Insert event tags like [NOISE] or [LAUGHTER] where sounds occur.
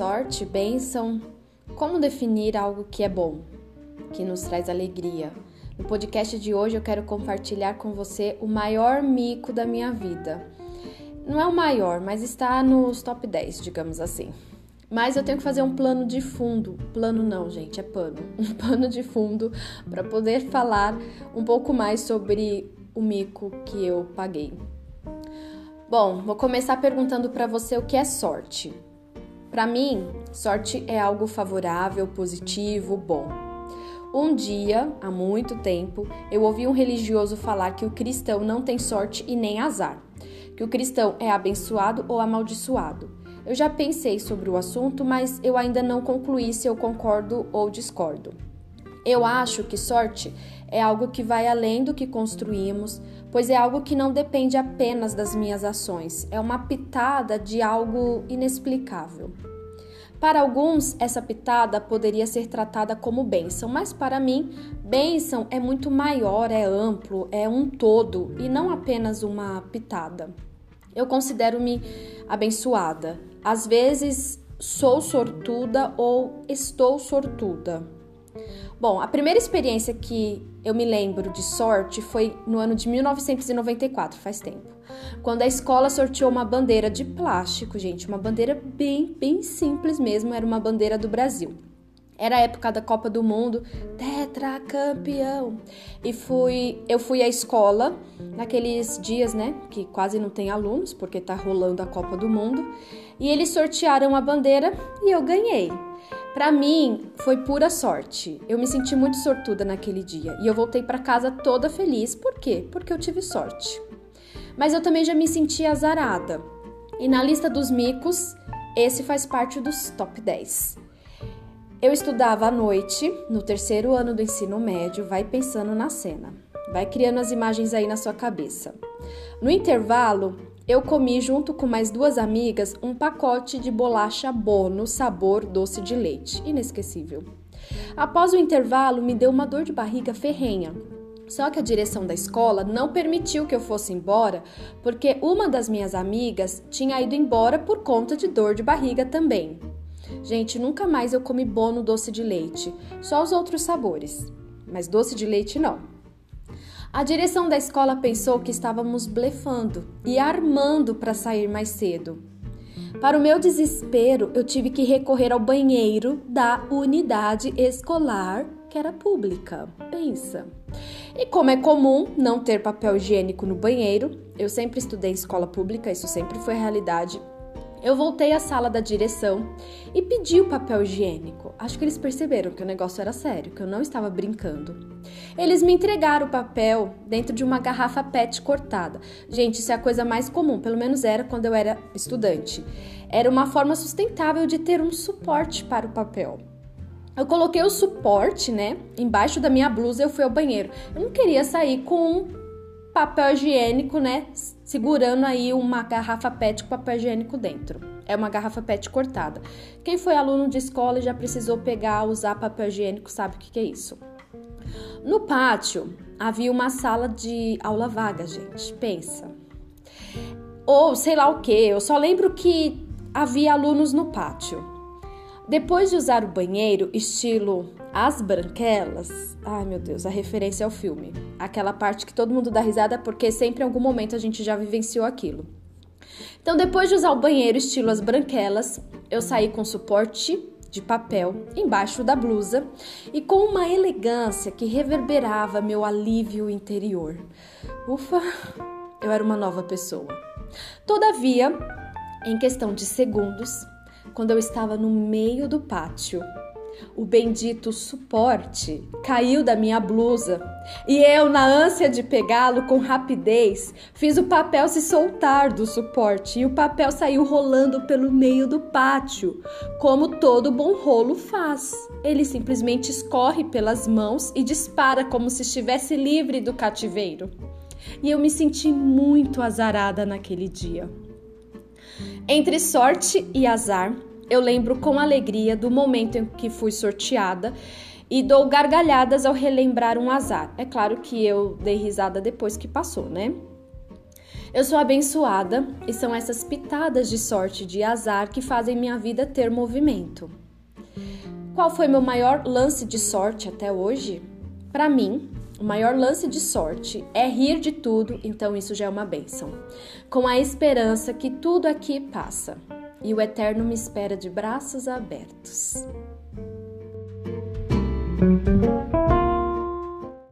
Sorte, bênção. Como definir algo que é bom, que nos traz alegria? No podcast de hoje eu quero compartilhar com você o maior mico da minha vida. Não é o maior, mas está nos top 10, digamos assim. Mas eu tenho que fazer um plano de fundo. Plano não, gente, é pano. [LAUGHS] Um pano de fundo para poder falar um pouco mais sobre o mico que eu paguei. Bom, vou começar perguntando para você o que é sorte. Para mim, sorte é algo favorável, positivo, bom. Um dia, há muito tempo, eu ouvi um religioso falar que o cristão não tem sorte e nem azar, que o cristão é abençoado ou amaldiçoado. Eu já pensei sobre o assunto, mas eu ainda não concluí se eu concordo ou discordo. Eu acho que sorte é algo que vai além do que construímos, pois é algo que não depende apenas das minhas ações, é uma pitada de algo inexplicável. Para alguns, essa pitada poderia ser tratada como bênção, mas para mim, bênção é muito maior, é amplo, é um todo e não apenas uma pitada. Eu considero-me abençoada. Às vezes sou sortuda ou estou sortuda. Bom, a primeira experiência que eu me lembro de sorte foi no ano de 1994, faz tempo. Quando a escola sorteou uma bandeira de plástico, gente, uma bandeira bem, bem simples mesmo, era uma bandeira do Brasil. Era a época da Copa do Mundo, tetracampeão. E fui, eu fui à escola naqueles dias, né, que quase não tem alunos, porque tá rolando a Copa do Mundo, e eles sortearam a bandeira e eu ganhei. Para mim, foi pura sorte. Eu me senti muito sortuda naquele dia e eu voltei para casa toda feliz. Por quê? Porque eu tive sorte. Mas eu também já me senti azarada. E na lista dos micos, esse faz parte dos top 10. Eu estudava à noite, no terceiro ano do ensino médio, vai pensando na cena. Vai criando as imagens aí na sua cabeça. No intervalo, eu comi junto com mais duas amigas um pacote de bolacha Bono sabor doce de leite. Inesquecível. Após o intervalo, me deu uma dor de barriga ferrenha. Só que a direção da escola não permitiu que eu fosse embora, porque uma das minhas amigas tinha ido embora por conta de dor de barriga também. Gente, nunca mais eu comi bono doce de leite, só os outros sabores, mas doce de leite não. A direção da escola pensou que estávamos blefando e armando para sair mais cedo. Para o meu desespero, eu tive que recorrer ao banheiro da unidade escolar, que era pública. Pensa. E como é comum não ter papel higiênico no banheiro, eu sempre estudei em escola pública, isso sempre foi realidade. Eu voltei à sala da direção e pedi o papel higiênico. Acho que eles perceberam que o negócio era sério, que eu não estava brincando. Eles me entregaram o papel dentro de uma garrafa PET cortada. Gente, isso é a coisa mais comum, pelo menos era quando eu era estudante. Era uma forma sustentável de ter um suporte para o papel. Eu coloquei o suporte, né, embaixo da minha blusa eu fui ao banheiro. Eu não queria sair com papel higiênico, né? Segurando aí uma garrafa PET com papel higiênico dentro. É uma garrafa PET cortada. Quem foi aluno de escola e já precisou pegar, usar papel higiênico, sabe o que, que é isso. No pátio havia uma sala de aula vaga, gente. Pensa. Ou sei lá o que. Eu só lembro que havia alunos no pátio. Depois de usar o banheiro, estilo As Branquelas, ai meu Deus, a referência ao filme. Aquela parte que todo mundo dá risada porque sempre em algum momento a gente já vivenciou aquilo. Então, depois de usar o banheiro estilo As Branquelas, eu saí com suporte de papel embaixo da blusa e com uma elegância que reverberava meu alívio interior. Ufa, eu era uma nova pessoa. Todavia, em questão de segundos, quando eu estava no meio do pátio. O bendito suporte caiu da minha blusa e eu, na ânsia de pegá-lo com rapidez, fiz o papel se soltar do suporte e o papel saiu rolando pelo meio do pátio, como todo bom rolo faz. Ele simplesmente escorre pelas mãos e dispara como se estivesse livre do cativeiro. E eu me senti muito azarada naquele dia. Entre sorte e azar, eu lembro com alegria do momento em que fui sorteada e dou gargalhadas ao relembrar um azar. É claro que eu dei risada depois que passou, né? Eu sou abençoada e são essas pitadas de sorte de azar que fazem minha vida ter movimento. Qual foi meu maior lance de sorte até hoje? Para mim, o maior lance de sorte é rir de tudo, então isso já é uma benção. Com a esperança que tudo aqui passa e o eterno me espera de braços abertos.